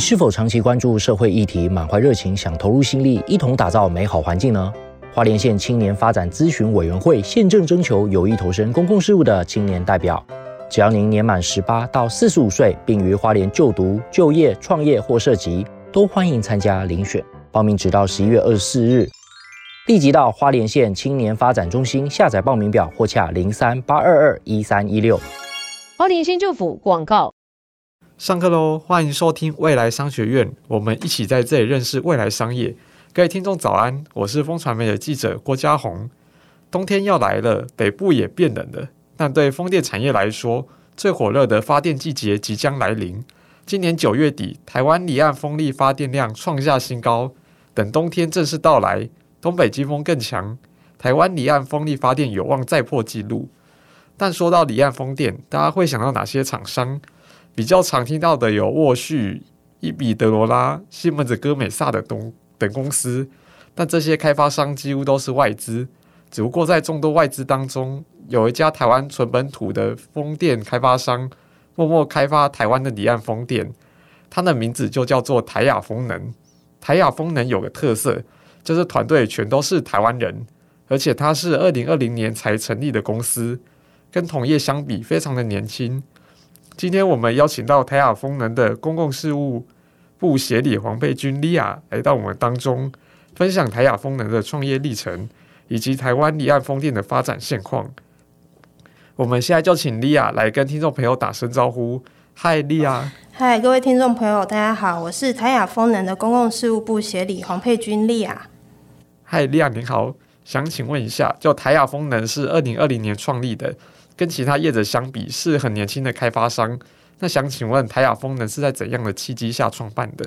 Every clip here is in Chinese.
是否长期关注社会议题，满怀热情，想投入心力，一同打造美好环境呢？花莲县青年发展咨询委员会现正征求有意投身公共事务的青年代表。只要您年满十八到四十五岁，并于花莲就读、就业、创业或涉及，都欢迎参加遴选。报名直到十一月二十四日，立即到花莲县青年发展中心下载报名表，或洽零三八二二一三一六。花莲县政府广告。上课喽！欢迎收听未来商学院，我们一起在这里认识未来商业。各位听众早安，我是风传媒的记者郭家宏。冬天要来了，北部也变冷了。但对风电产业来说，最火热的发电季节即将来临。今年九月底，台湾离岸风力发电量创下新高。等冬天正式到来，东北季风更强，台湾离岸风力发电有望再破纪录。但说到离岸风电，大家会想到哪些厂商？比较常听到的有沃旭、伊比德罗拉、西门子、哥美萨的东等公司，但这些开发商几乎都是外资。只不过在众多外资当中，有一家台湾纯本土的风电开发商，默默开发台湾的离岸风电，它的名字就叫做台亚风能。台亚风能有个特色，就是团队全都是台湾人，而且它是二零二零年才成立的公司，跟同业相比非常的年轻。今天我们邀请到台亚风能的公共事务部协理黄佩君莉亚来到我们当中，分享台亚风能的创业历程以及台湾离岸风电的发展现况。我们现在就请莉亚来跟听众朋友打声招呼。嗨，莉亚。嗨，各位听众朋友，大家好，我是台亚风能的公共事务部协理黄佩君莉亚。嗨，莉亚您好，想请问一下，就台亚风能是二零二零年创立的。跟其他业者相比，是很年轻的开发商。那想请问，台亚风能是在怎样的契机下创办的？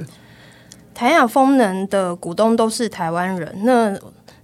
台亚风能的股东都是台湾人。那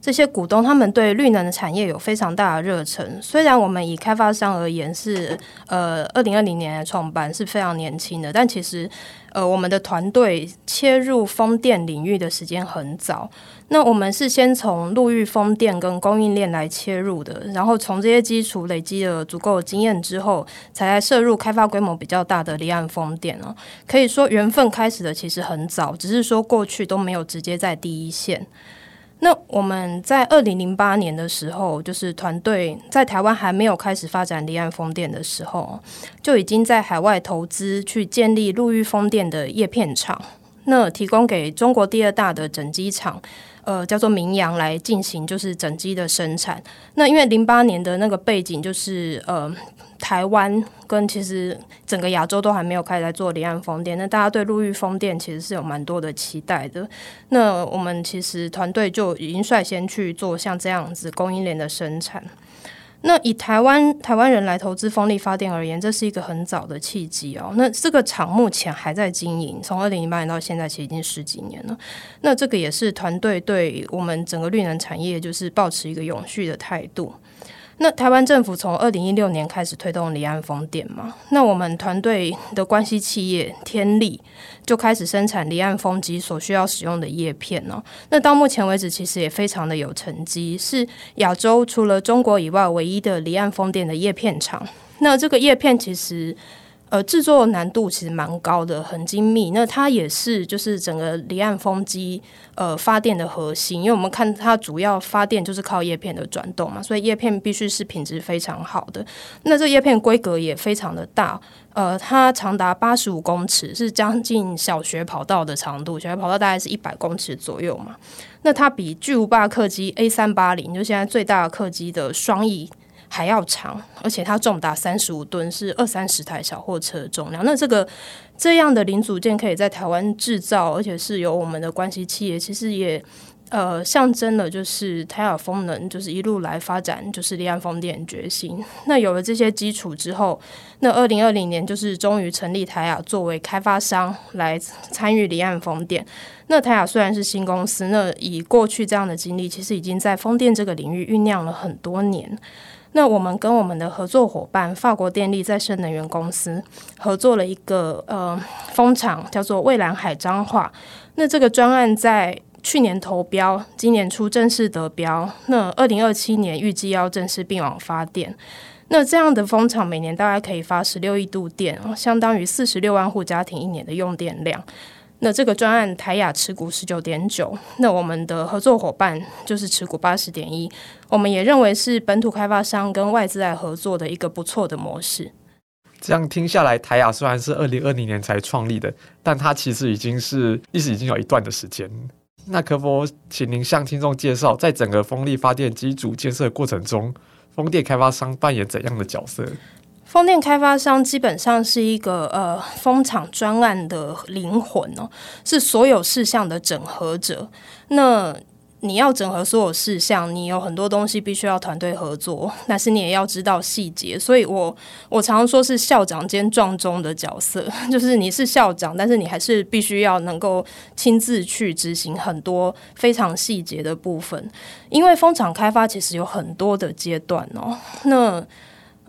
这些股东他们对绿能的产业有非常大的热忱。虽然我们以开发商而言是呃二零二零年创办，是非常年轻的，但其实呃我们的团队切入风电领域的时间很早。那我们是先从陆域风电跟供应链来切入的，然后从这些基础累积了足够的经验之后，才来涉入开发规模比较大的离岸风电哦。可以说缘分开始的其实很早，只是说过去都没有直接在第一线。那我们在二零零八年的时候，就是团队在台湾还没有开始发展离岸风电的时候，就已经在海外投资去建立陆域风电的叶片厂，那提供给中国第二大的整机厂。呃，叫做名扬来进行就是整机的生产。那因为零八年的那个背景就是呃，台湾跟其实整个亚洲都还没有开始在做离岸风电，那大家对陆域风电其实是有蛮多的期待的。那我们其实团队就已经率先去做像这样子供应链的生产。那以台湾台湾人来投资风力发电而言，这是一个很早的契机哦。那这个厂目前还在经营，从二零零八年到现在，其实已经十几年了。那这个也是团队对我们整个绿能产业就是保持一个永续的态度。那台湾政府从二零一六年开始推动离岸风电嘛，那我们团队的关系企业天利就开始生产离岸风机所需要使用的叶片哦。那到目前为止，其实也非常的有成绩，是亚洲除了中国以外唯一的离岸风电的叶片厂。那这个叶片其实。呃，制作难度其实蛮高的，很精密。那它也是就是整个离岸风机呃发电的核心，因为我们看它主要发电就是靠叶片的转动嘛，所以叶片必须是品质非常好的。那这叶片规格也非常的大，呃，它长达八十五公尺，是将近小学跑道的长度，小学跑道大概是一百公尺左右嘛。那它比巨无霸客机 A 三八零，就现在最大的客机的双翼。还要长，而且它重达三十五吨，是二三十台小货车的重量。那这个这样的零组件可以在台湾制造，而且是由我们的关系企业，其实也呃象征了就是台亚风能就是一路来发展就是离岸风电决心。那有了这些基础之后，那二零二零年就是终于成立台亚作为开发商来参与离岸风电。那台亚虽然是新公司，那以过去这样的经历，其实已经在风电这个领域酝酿了很多年。那我们跟我们的合作伙伴法国电力再生能源公司合作了一个呃风场，叫做蔚蓝海彰化。那这个专案在去年投标，今年初正式得标。那二零二七年预计要正式并网发电。那这样的风场每年大概可以发十六亿度电，相当于四十六万户家庭一年的用电量。那这个专案台雅持股十九点九，那我们的合作伙伴就是持股八十点一，我们也认为是本土开发商跟外资来合作的一个不错的模式。这样听下来，台雅虽然是二零二零年才创立的，但它其实已经是历史已经有一段的时间。那可否请您向听众介绍，在整个风力发电机组建设过程中，风电开发商扮演怎样的角色？风电开发商基本上是一个呃风场专案的灵魂哦，是所有事项的整合者。那你要整合所有事项，你有很多东西必须要团队合作，但是你也要知道细节。所以我我常说是校长兼撞钟的角色，就是你是校长，但是你还是必须要能够亲自去执行很多非常细节的部分。因为风场开发其实有很多的阶段哦，那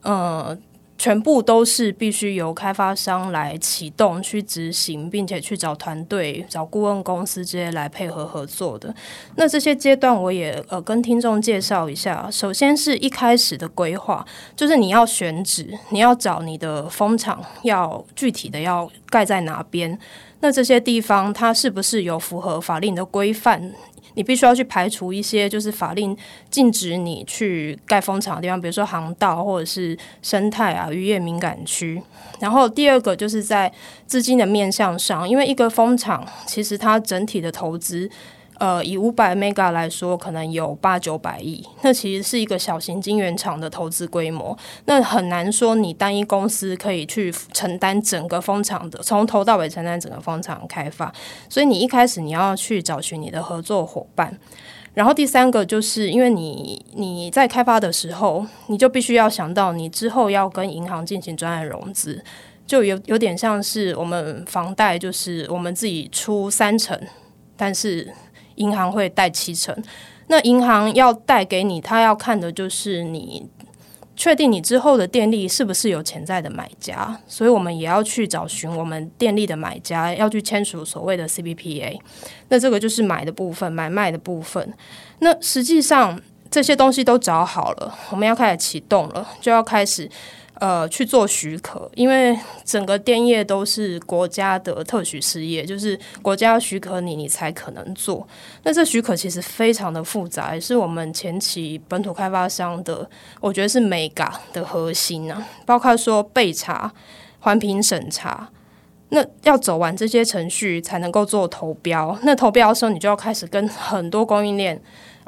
呃。全部都是必须由开发商来启动去执行，并且去找团队、找顾问公司这些来配合合作的。那这些阶段我也呃跟听众介绍一下。首先是一开始的规划，就是你要选址，你要找你的风场要具体的要盖在哪边。那这些地方它是不是有符合法令的规范？你必须要去排除一些就是法令禁止你去盖风场的地方，比如说航道或者是生态啊、渔业敏感区。然后第二个就是在资金的面向上，因为一个风场其实它整体的投资。呃，以五百 mega 来说，可能有八九百亿，那其实是一个小型晶圆厂的投资规模。那很难说你单一公司可以去承担整个风场的，从头到尾承担整个风场开发。所以你一开始你要去找寻你的合作伙伴。然后第三个就是因为你你在开发的时候，你就必须要想到你之后要跟银行进行专案融资，就有有点像是我们房贷，就是我们自己出三成，但是。银行会贷七成，那银行要贷给你，他要看的就是你确定你之后的电力是不是有潜在的买家，所以我们也要去找寻我们电力的买家，要去签署所谓的 CBPA。那这个就是买的部分，买卖的部分。那实际上这些东西都找好了，我们要开始启动了，就要开始。呃，去做许可，因为整个电业都是国家的特许事业，就是国家许可你，你才可能做。那这许可其实非常的复杂，是我们前期本土开发商的，我觉得是 mega 的核心啊，包括说备查、环评审查，那要走完这些程序才能够做投标。那投标的时候，你就要开始跟很多供应链。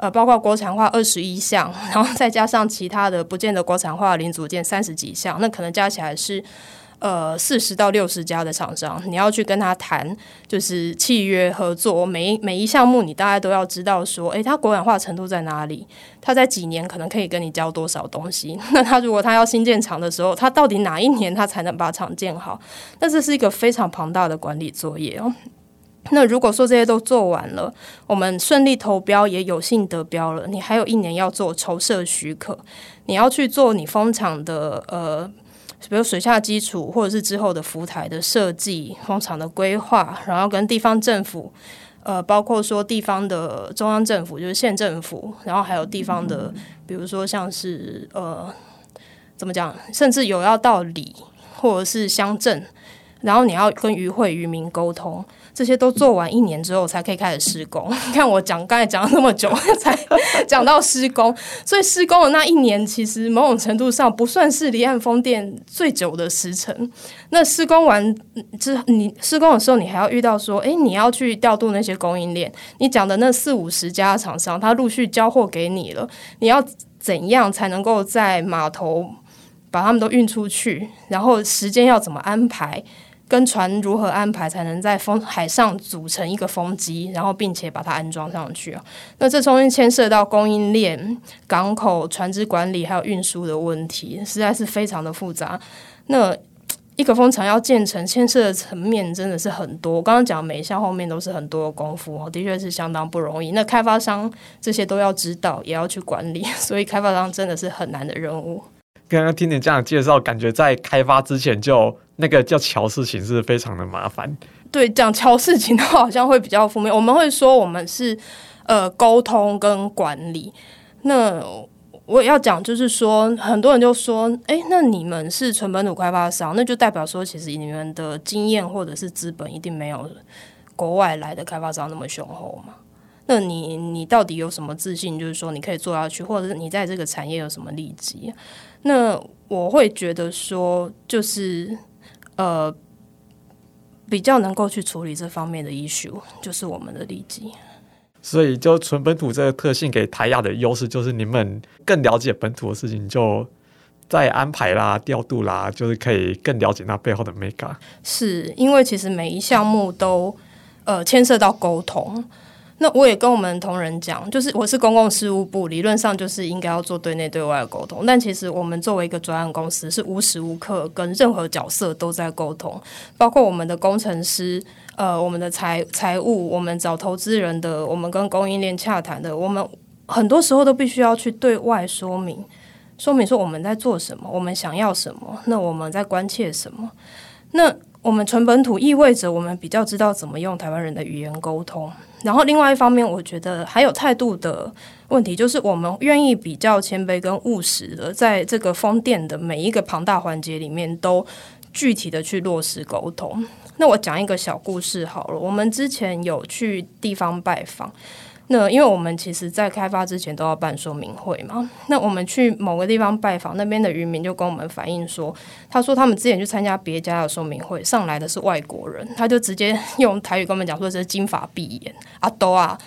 呃，包括国产化二十一项，然后再加上其他的不见得国产化零组件三十几项，那可能加起来是呃四十到六十家的厂商，你要去跟他谈，就是契约合作，每一每一项目你大概都要知道说，诶，他国产化程度在哪里？他在几年可能可以跟你交多少东西？那他如果他要新建厂的时候，他到底哪一年他才能把厂建好？那这是一个非常庞大的管理作业哦。那如果说这些都做完了，我们顺利投标也有幸得标了，你还有一年要做筹设许可，你要去做你风场的呃，比如水下基础或者是之后的浮台的设计、风场的规划，然后跟地方政府，呃，包括说地方的中央政府就是县政府，然后还有地方的，比如说像是呃，怎么讲，甚至有要到里或者是乡镇，然后你要跟渔会渔民沟通。这些都做完一年之后，才可以开始施工。你看我讲，刚才讲了那么久，才讲到施工，所以施工的那一年，其实某种程度上不算是离岸风电最久的时程。那施工完之，你施工的时候，你还要遇到说，哎，你要去调度那些供应链。你讲的那四五十家厂商，他陆续交货给你了，你要怎样才能够在码头把他们都运出去？然后时间要怎么安排？跟船如何安排才能在风海上组成一个风机，然后并且把它安装上去啊？那这中间牵涉到供应链、港口、船只管理还有运输的问题，实在是非常的复杂。那一个风场要建成，牵涉的层面真的是很多。我刚刚讲每一项后面都是很多的功夫哦，的确是相当不容易。那开发商这些都要知道，也要去管理，所以开发商真的是很难的任务。刚刚听你这样介绍，感觉在开发之前就那个叫乔事情是非常的麻烦。对，讲乔事情的话，好像会比较负面。我们会说我们是呃沟通跟管理。那我要讲，就是说很多人就说，哎，那你们是纯本土开发商，那就代表说其实你们的经验或者是资本一定没有。国外来的开发商那么雄厚嘛？那你你到底有什么自信？就是说你可以做下去，或者是你在这个产业有什么利基？那我会觉得说，就是呃，比较能够去处理这方面的 issue，就是我们的利基。所以，就纯本土这个特性给台亚的优势，就是你们更了解本土的事情，就在安排啦、调度啦，就是可以更了解那背后的 mega。是因为其实每一项目都呃牵涉到沟通。那我也跟我们同仁讲，就是我是公共事务部，理论上就是应该要做对内对外的沟通。但其实我们作为一个专案公司，是无时无刻跟任何角色都在沟通，包括我们的工程师、呃，我们的财财务、我们找投资人的、我们跟供应链洽谈的，我们很多时候都必须要去对外说明，说明说我们在做什么，我们想要什么，那我们在关切什么。那我们纯本土意味着我们比较知道怎么用台湾人的语言沟通。然后另外一方面，我觉得还有态度的问题，就是我们愿意比较谦卑跟务实的，在这个风电的每一个庞大环节里面，都具体的去落实沟通。那我讲一个小故事好了，我们之前有去地方拜访。那因为我们其实，在开发之前都要办说明会嘛。那我们去某个地方拜访，那边的渔民就跟我们反映说，他说他们之前去参加别家的说明会，上来的是外国人，他就直接 用台语跟我们讲说这是金发碧眼啊都啊。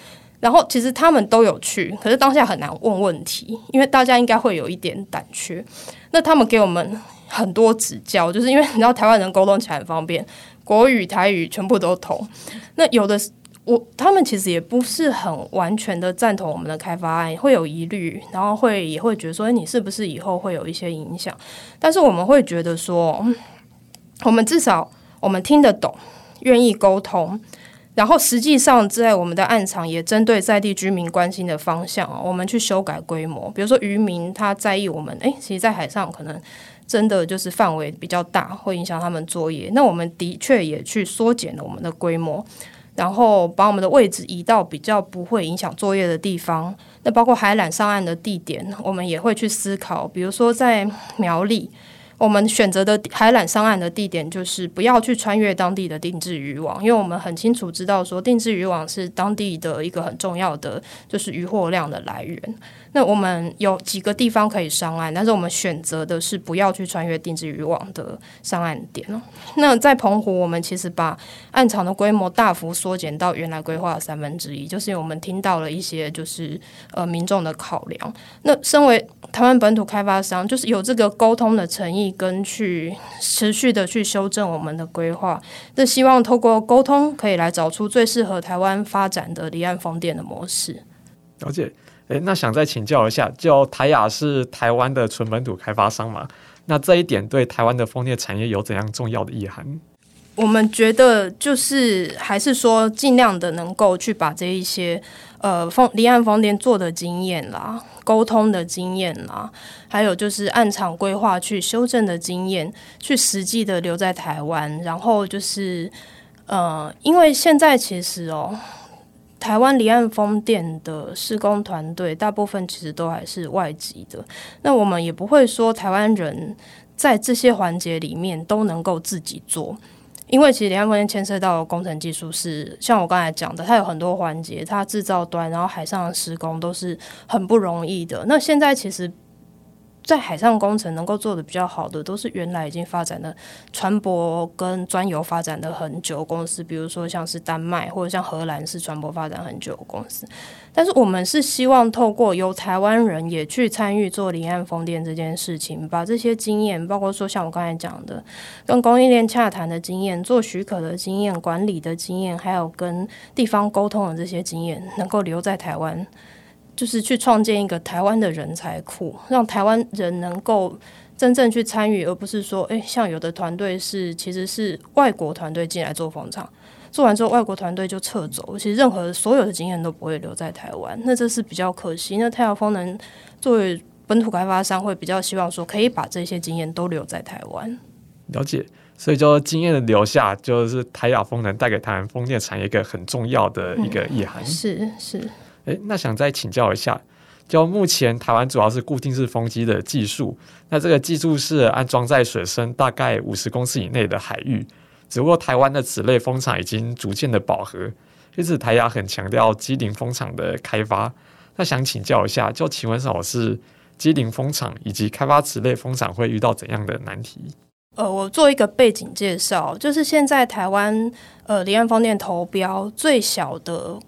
然后其实他们都有去，可是当下很难问问题，因为大家应该会有一点胆怯。那他们给我们很多指教，就是因为你知道台湾人沟通起来很方便，国语、台语全部都通。那有的。我他们其实也不是很完全的赞同我们的开发案，会有疑虑，然后会也会觉得说，你是不是以后会有一些影响？但是我们会觉得说，我们至少我们听得懂，愿意沟通，然后实际上在我们的案场也针对在地居民关心的方向，我们去修改规模。比如说渔民他在意我们，诶，其实，在海上可能真的就是范围比较大，会影响他们作业。那我们的确也去缩减了我们的规模。然后把我们的位置移到比较不会影响作业的地方，那包括海缆上岸的地点，我们也会去思考，比如说在苗栗。我们选择的海缆上岸的地点，就是不要去穿越当地的定制渔网，因为我们很清楚知道说，定制渔网是当地的一个很重要的就是渔获量的来源。那我们有几个地方可以上岸，但是我们选择的是不要去穿越定制渔网的上岸点哦。那在澎湖，我们其实把岸场的规模大幅缩减到原来规划的三分之一，就是我们听到了一些就是呃民众的考量。那身为台湾本土开发商，就是有这个沟通的诚意。跟去持续的去修正我们的规划，那希望透过沟通可以来找出最适合台湾发展的离岸风电的模式。了解，诶，那想再请教一下，就台雅是台湾的纯本土开发商嘛？那这一点对台湾的风电产业有怎样重要的意涵？我们觉得就是还是说尽量的能够去把这一些呃风离岸风电做的经验啦。沟通的经验啦，还有就是案场规划去修正的经验，去实际的留在台湾。然后就是，呃，因为现在其实哦，台湾离岸风电的施工团队大部分其实都还是外籍的。那我们也不会说台湾人在这些环节里面都能够自己做。因为其实离岸风电牵涉到工程技术是像我刚才讲的，它有很多环节，它制造端，然后海上的施工都是很不容易的。那现在其实。在海上工程能够做得比较好的，都是原来已经发展的船舶跟专油发展的很久公司，比如说像是丹麦或者像荷兰是船舶发展很久的公司。但是我们是希望透过由台湾人也去参与做离岸风电这件事情，把这些经验，包括说像我刚才讲的，跟供应链洽谈的经验、做许可的经验、管理的经验，还有跟地方沟通的这些经验，能够留在台湾。就是去创建一个台湾的人才库，让台湾人能够真正去参与，而不是说，诶，像有的团队是其实是外国团队进来做风场，做完之后外国团队就撤走，其实任何所有的经验都不会留在台湾，那这是比较可惜。那太阳风能作为本土开发商，会比较希望说，可以把这些经验都留在台湾。了解，所以就经验的留下，就是台亚风能带给台湾风电产业一个很重要的一个意涵。嗯、是是。诶，那想再请教一下，就目前台湾主要是固定式风机的技术，那这个技术是安装在水深大概五十公尺以内的海域，只不过台湾的此类风场已经逐渐的饱和，因此台亚很强调机顶风场的开发。那想请教一下，就请问老师，机顶风场以及开发此类风场会遇到怎样的难题？呃，我做一个背景介绍，就是现在台湾呃离岸风电投标最小的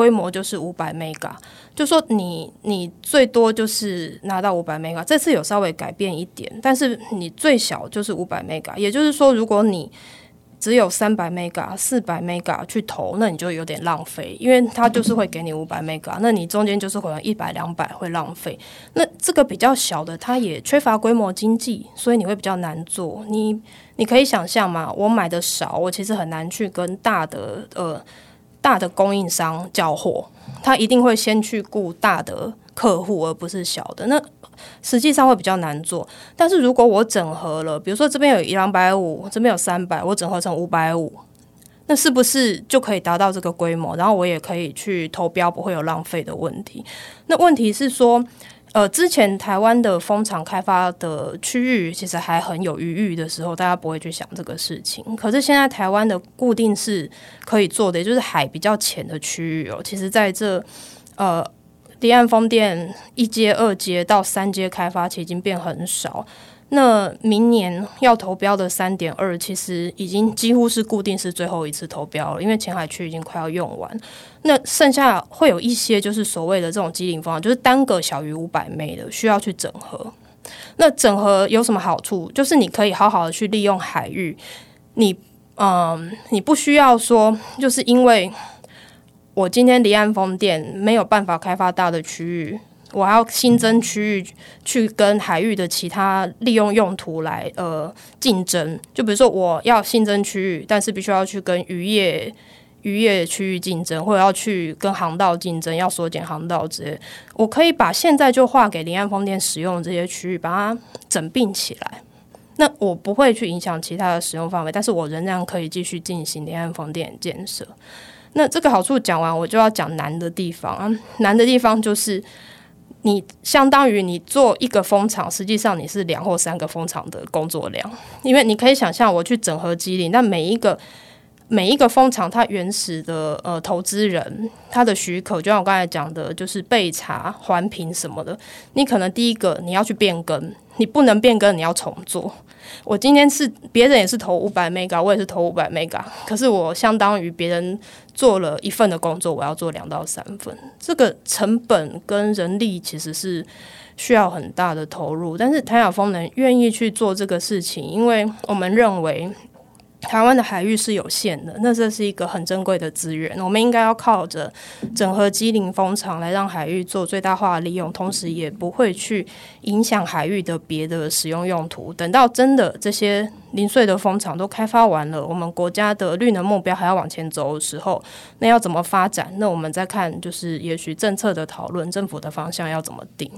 规模就是五百 mega，就说你你最多就是拿到五百 mega，这次有稍微改变一点，但是你最小就是五百 mega，也就是说如果你只有三百 mega、四百 mega 去投，那你就有点浪费，因为它就是会给你五百 mega，那你中间就是可能一百、两百会浪费。那这个比较小的，它也缺乏规模经济，所以你会比较难做。你你可以想象嘛，我买的少，我其实很难去跟大的呃大的供应商交货，他一定会先去顾大的客户，而不是小的。那实际上会比较难做，但是如果我整合了，比如说这边有一两百五，这边有三百，我整合成五百五，那是不是就可以达到这个规模？然后我也可以去投标，不会有浪费的问题。那问题是说，呃，之前台湾的风场开发的区域其实还很有余裕的时候，大家不会去想这个事情。可是现在台湾的固定是可以做的，也就是海比较浅的区域哦，其实在这呃。离岸风电一阶、二阶到三阶开发其实已经变很少。那明年要投标的三点二，其实已经几乎是固定是最后一次投标了，因为前海区已经快要用完。那剩下会有一些就是所谓的这种畸零风，就是单个小于五百枚的，需要去整合。那整合有什么好处？就是你可以好好的去利用海域。你嗯，你不需要说，就是因为。我今天离岸风电没有办法开发大的区域，我要新增区域去跟海域的其他利用用途来呃竞争。就比如说我要新增区域，但是必须要去跟渔业渔业区域竞争，或者要去跟航道竞争，要缩减航道之类。我可以把现在就划给离岸风电使用这些区域，把它整并起来。那我不会去影响其他的使用范围，但是我仍然可以继续进行离岸风电建设。那这个好处讲完，我就要讲难的地方啊。难的地方就是，你相当于你做一个蜂场，实际上你是两或三个蜂场的工作量，因为你可以想象，我去整合机理，那每一个每一个蜂场，它原始的呃投资人他的许可，就像我刚才讲的，就是备查环评什么的，你可能第一个你要去变更，你不能变更，你要重做。我今天是别人也是投五百 mega，我也是投五百 mega，可是我相当于别人做了一份的工作，我要做两到三份，这个成本跟人力其实是需要很大的投入，但是谭晓峰能愿意去做这个事情，因为我们认为。台湾的海域是有限的，那这是一个很珍贵的资源，我们应该要靠着整合机灵风场来让海域做最大化的利用，同时也不会去影响海域的别的使用用途。等到真的这些零碎的风场都开发完了，我们国家的绿能目标还要往前走的时候，那要怎么发展？那我们再看，就是也许政策的讨论，政府的方向要怎么定。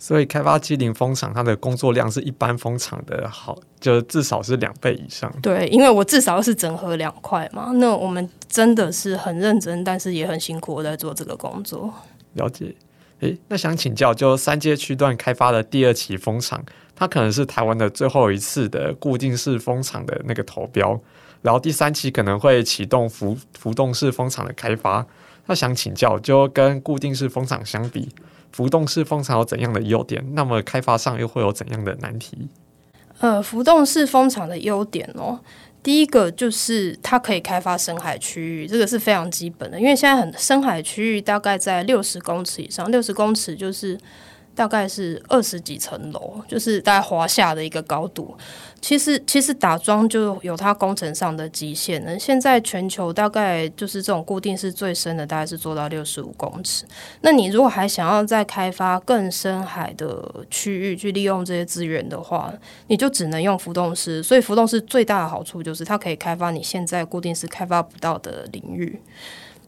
所以开发机零风场，它的工作量是一般风场的好，就至少是两倍以上。对，因为我至少是整合两块嘛。那我们真的是很认真，但是也很辛苦在做这个工作。了解。诶，那想请教，就三阶区段开发的第二期风场，它可能是台湾的最后一次的固定式风场的那个投标，然后第三期可能会启动浮浮动式风场的开发。那想请教，就跟固定式风场相比。浮动式风场有怎样的优点？那么开发上又会有怎样的难题？呃，浮动式风场的优点哦，第一个就是它可以开发深海区域，这个是非常基本的，因为现在很深海区域大概在六十公尺以上，六十公尺就是。大概是二十几层楼，就是大概华夏的一个高度。其实，其实打桩就有它工程上的极限了。现在全球大概就是这种固定式最深的，大概是做到六十五公尺。那你如果还想要再开发更深海的区域去利用这些资源的话，你就只能用浮动式。所以，浮动式最大的好处就是它可以开发你现在固定式开发不到的领域。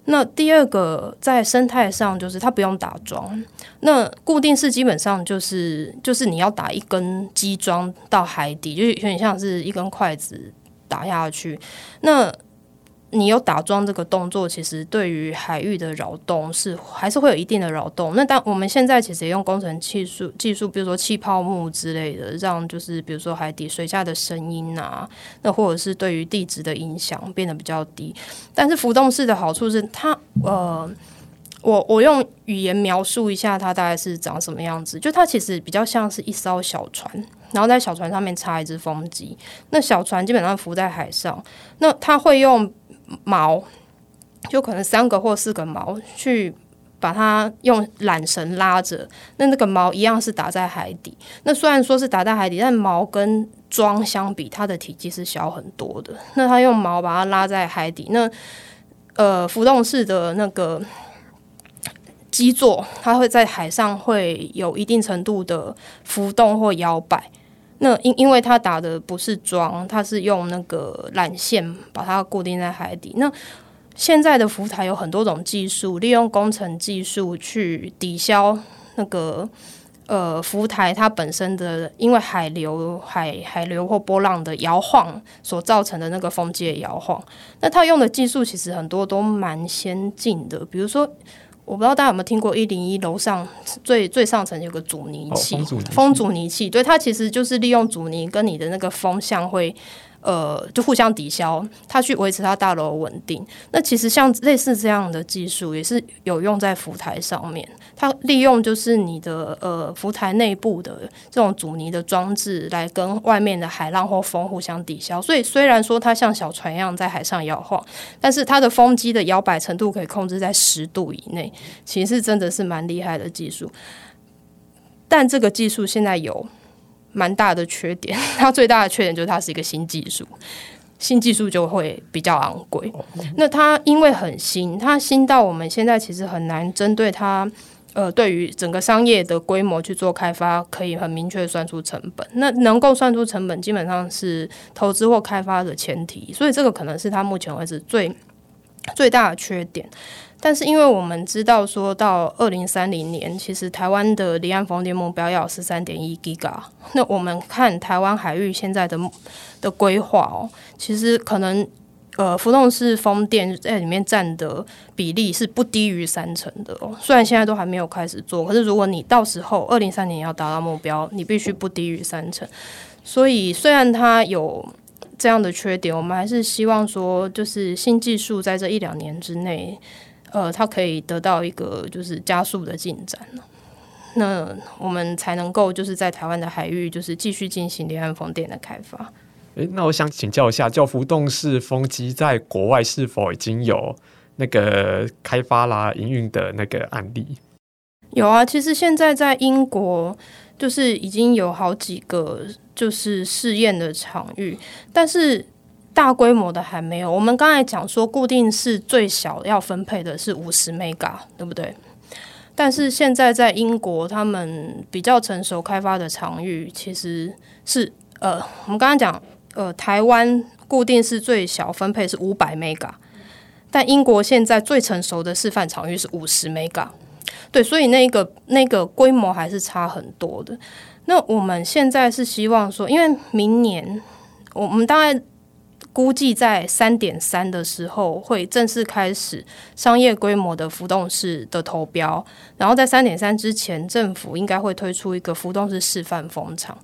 那第二个在生态上就是它不用打桩，那固定式基本上就是就是你要打一根基桩到海底，就有点像是一根筷子打下去。那你有打桩这个动作，其实对于海域的扰动是还是会有一定的扰动。那当我们现在其实也用工程技术技术，比如说气泡幕之类的，让就是比如说海底水下的声音啊，那或者是对于地质的影响变得比较低。但是浮动式的好处是它呃。我我用语言描述一下它大概是长什么样子，就它其实比较像是一艘小船，然后在小船上面插一只风机，那小船基本上浮在海上，那它会用锚，就可能三个或四个锚去把它用缆绳拉着，那那个锚一样是打在海底，那虽然说是打在海底，但锚跟桩相比，它的体积是小很多的，那它用锚把它拉在海底，那呃浮动式的那个。基座它会在海上会有一定程度的浮动或摇摆，那因因为它打的不是桩，它是用那个缆线把它固定在海底。那现在的浮台有很多种技术，利用工程技术去抵消那个呃浮台它本身的因为海流、海海流或波浪的摇晃所造成的那个风机的摇晃。那它用的技术其实很多都蛮先进的，比如说。我不知道大家有没有听过一零一楼上最最上层有个阻尼器，哦、风阻尼器，对，它其实就是利用阻尼跟你的那个风向会。呃，就互相抵消，它去维持它大楼稳定。那其实像类似这样的技术，也是有用在浮台上面。它利用就是你的呃浮台内部的这种阻尼的装置，来跟外面的海浪或风互相抵消。所以虽然说它像小船一样在海上摇晃，但是它的风机的摇摆程度可以控制在十度以内，其实真的是蛮厉害的技术。但这个技术现在有。蛮大的缺点，它最大的缺点就是它是一个新技术，新技术就会比较昂贵。那它因为很新，它新到我们现在其实很难针对它，呃，对于整个商业的规模去做开发，可以很明确算出成本。那能够算出成本，基本上是投资或开发的前提，所以这个可能是它目前为止最最大的缺点。但是，因为我们知道，说到二零三零年，其实台湾的离岸风电目标要十三点一 g i g。那我们看台湾海域现在的的规划哦，其实可能呃浮动式风电在里面占的比例是不低于三成的哦。虽然现在都还没有开始做，可是如果你到时候二零三零年要达到目标，你必须不低于三成。所以，虽然它有这样的缺点，我们还是希望说，就是新技术在这一两年之内。呃，它可以得到一个就是加速的进展，那我们才能够就是在台湾的海域就是继续进行离岸风电的开发。诶，那我想请教一下，叫浮动式风机在国外是否已经有那个开发啦、营运的那个案例？有啊，其实现在在英国就是已经有好几个就是试验的场域，但是。大规模的还没有。我们刚才讲说，固定式最小要分配的是五十 mega，对不对？但是现在在英国，他们比较成熟开发的场域其实是呃，我们刚刚讲呃，台湾固定式最小分配是五百 mega，但英国现在最成熟的示范场域是五十 mega。对，所以那个那个规模还是差很多的。那我们现在是希望说，因为明年我们大概。估计在三点三的时候会正式开始商业规模的浮动式的投标，然后在三点三之前，政府应该会推出一个浮动式示范风场。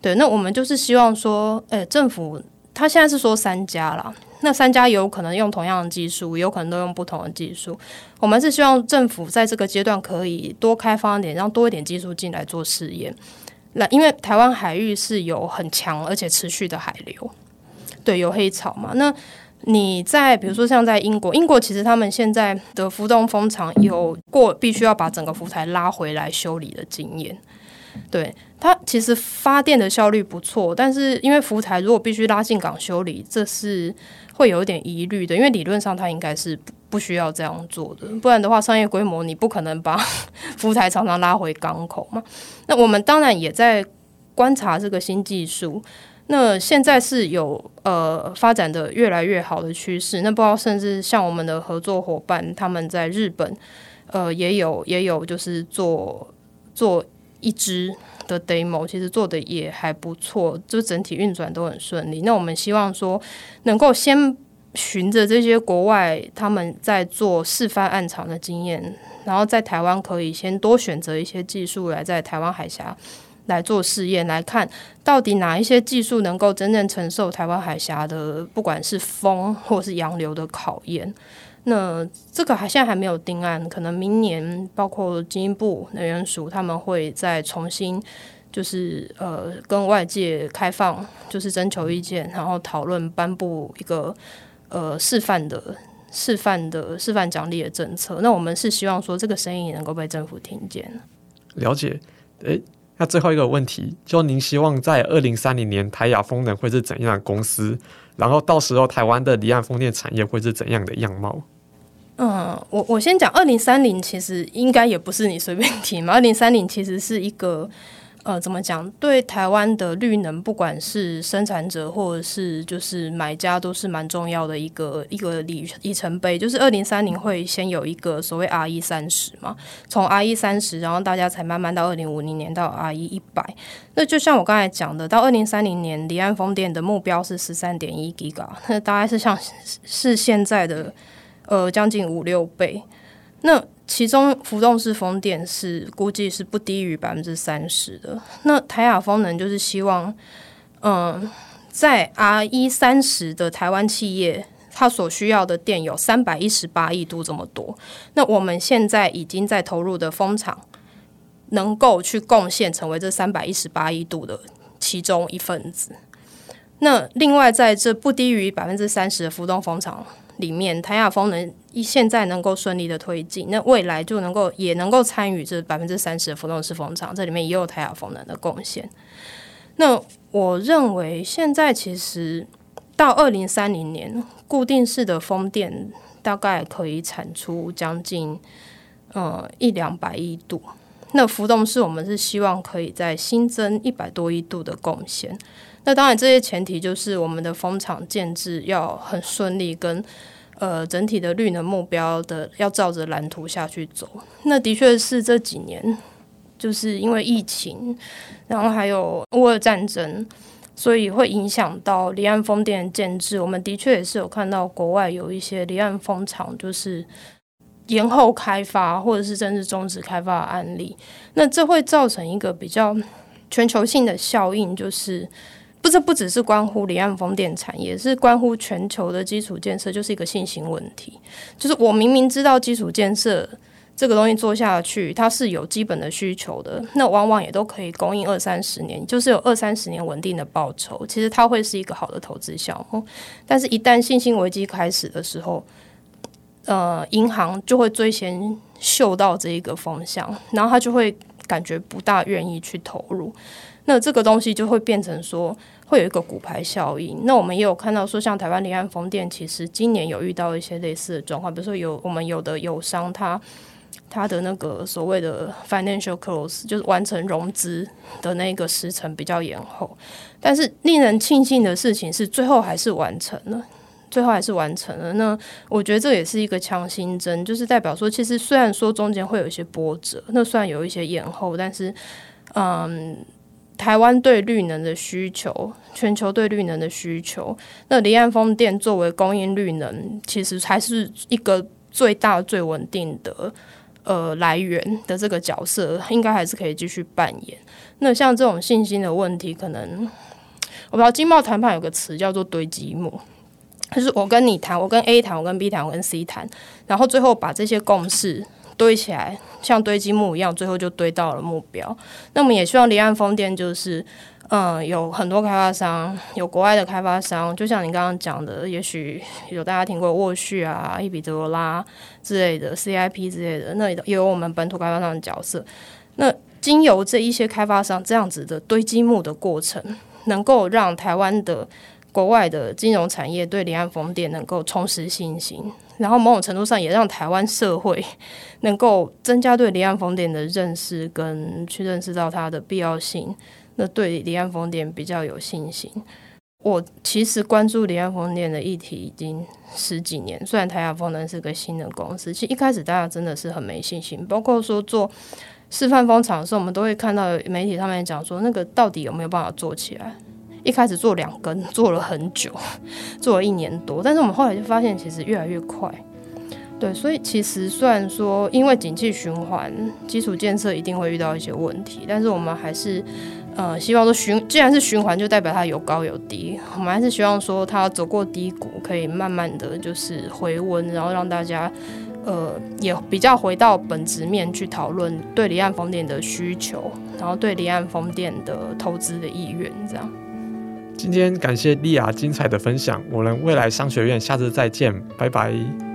对，那我们就是希望说，诶，政府他现在是说三家啦，那三家有可能用同样的技术，有可能都用不同的技术。我们是希望政府在这个阶段可以多开放一点，让多一点技术进来做试验。那因为台湾海域是有很强而且持续的海流。对，有黑潮嘛？那你在比如说像在英国，英国其实他们现在的浮动风场有过必须要把整个浮台拉回来修理的经验。对，它其实发电的效率不错，但是因为浮台如果必须拉进港修理，这是会有一点疑虑的。因为理论上它应该是不需要这样做的，不然的话商业规模你不可能把 浮台常常拉回港口嘛。那我们当然也在观察这个新技术。那现在是有呃发展的越来越好的趋势，那不知道甚至像我们的合作伙伴，他们在日本呃也有也有就是做做一支的 demo，其实做的也还不错，就整体运转都很顺利。那我们希望说能够先循着这些国外他们在做示范案场的经验，然后在台湾可以先多选择一些技术来在台湾海峡来做试验，来看到底哪一些技术能够真正承受台湾海峡的不管是风或是洋流的考验。那这个还现在还没有定案，可能明年包括经济部能源署他们会再重新。就是呃，跟外界开放，就是征求意见，然后讨论颁布一个呃示范的示范的示范奖励的政策。那我们是希望说，这个声音也能够被政府听见。了解。诶，那最后一个问题，就您希望在二零三零年台亚风能会是怎样的公司？然后到时候台湾的离岸风电产业会是怎样的样貌？嗯，我我先讲二零三零，其实应该也不是你随便提嘛。二零三零其实是一个。呃，怎么讲？对台湾的绿能，不管是生产者或者是就是买家，都是蛮重要的一个一个里里程碑。就是二零三零会先有一个所谓 RE 三十嘛，从 RE 三十，然后大家才慢慢到二零五零年到 RE 一百。那就像我刚才讲的，到二零三零年离岸风电的目标是十三点一 g 那大概是像是现在的呃将近五六倍。那其中浮动式风电是估计是不低于百分之三十的。那台亚风能就是希望，嗯，在 RE 三十的台湾企业，它所需要的电有三百一十八亿度这么多。那我们现在已经在投入的风场，能够去贡献成为这三百一十八亿度的其中一份子。那另外在这不低于百分之三十的浮动风场。里面台亚风能现在能够顺利的推进，那未来就能够也能够参与这百分之三十的浮动式风场，这里面也有台亚风能的贡献。那我认为现在其实到二零三零年，固定式的风电大概可以产出将近呃一两百亿度，那浮动式我们是希望可以在新增一百多亿度的贡献。那当然，这些前提就是我们的风场建置要很顺利，跟呃整体的绿能目标的要照着蓝图下去走。那的确是这几年，就是因为疫情，然后还有乌俄战争，所以会影响到离岸风电建置。我们的确也是有看到国外有一些离岸风场就是延后开发，或者是甚至终止开发的案例。那这会造成一个比较全球性的效应，就是。不，这不只是关乎离岸风电产业，是关乎全球的基础建设，就是一个信心问题。就是我明明知道基础建设这个东西做下去，它是有基本的需求的，那往往也都可以供应二三十年，就是有二三十年稳定的报酬。其实它会是一个好的投资项目，但是一旦信心危机开始的时候，呃，银行就会最先嗅到这一个风向，然后他就会感觉不大愿意去投入。那这个东西就会变成说，会有一个骨牌效应。那我们也有看到说，像台湾离岸风电，其实今年有遇到一些类似的状况，比如说有我们有的友商，他他的那个所谓的 financial close，就是完成融资的那个时程比较延后。但是令人庆幸的事情是，最后还是完成了，最后还是完成了。那我觉得这也是一个强心针，就是代表说，其实虽然说中间会有一些波折，那虽然有一些延后，但是嗯。台湾对绿能的需求，全球对绿能的需求，那离岸风电作为供应绿能，其实才是一个最大最稳定的呃来源的这个角色，应该还是可以继续扮演。那像这种信心的问题，可能我不知道经贸谈判有个词叫做堆积木，就是我跟你谈，我跟 A 谈，我跟 B 谈，我跟 C 谈，然后最后把这些共识。堆起来，像堆积木一样，最后就堆到了目标。那么也希望离岸风电就是，嗯，有很多开发商，有国外的开发商，就像你刚刚讲的，也许有大家听过沃旭啊、伊比德罗拉之类的 CIP 之类的，那也有我们本土开发商的角色。那经由这一些开发商这样子的堆积木的过程，能够让台湾的国外的金融产业对离岸风电能够重拾信心。然后某种程度上也让台湾社会能够增加对离岸风电的认识，跟去认识到它的必要性，那对离岸风电比较有信心。我其实关注离岸风电的议题已经十几年，虽然台亚风能是个新的公司，其实一开始大家真的是很没信心，包括说做示范风场的时候，我们都会看到媒体上面讲说，那个到底有没有办法做起来？一开始做两根做了很久，做了一年多，但是我们后来就发现其实越来越快。对，所以其实虽然说因为景气循环，基础建设一定会遇到一些问题，但是我们还是呃希望说循，既然是循环，就代表它有高有低，我们还是希望说它走过低谷，可以慢慢的就是回温，然后让大家呃也比较回到本质面去讨论对离岸风电的需求，然后对离岸风电的投资的意愿这样。今天感谢莉亚精彩的分享，我们未来商学院下次再见，拜拜。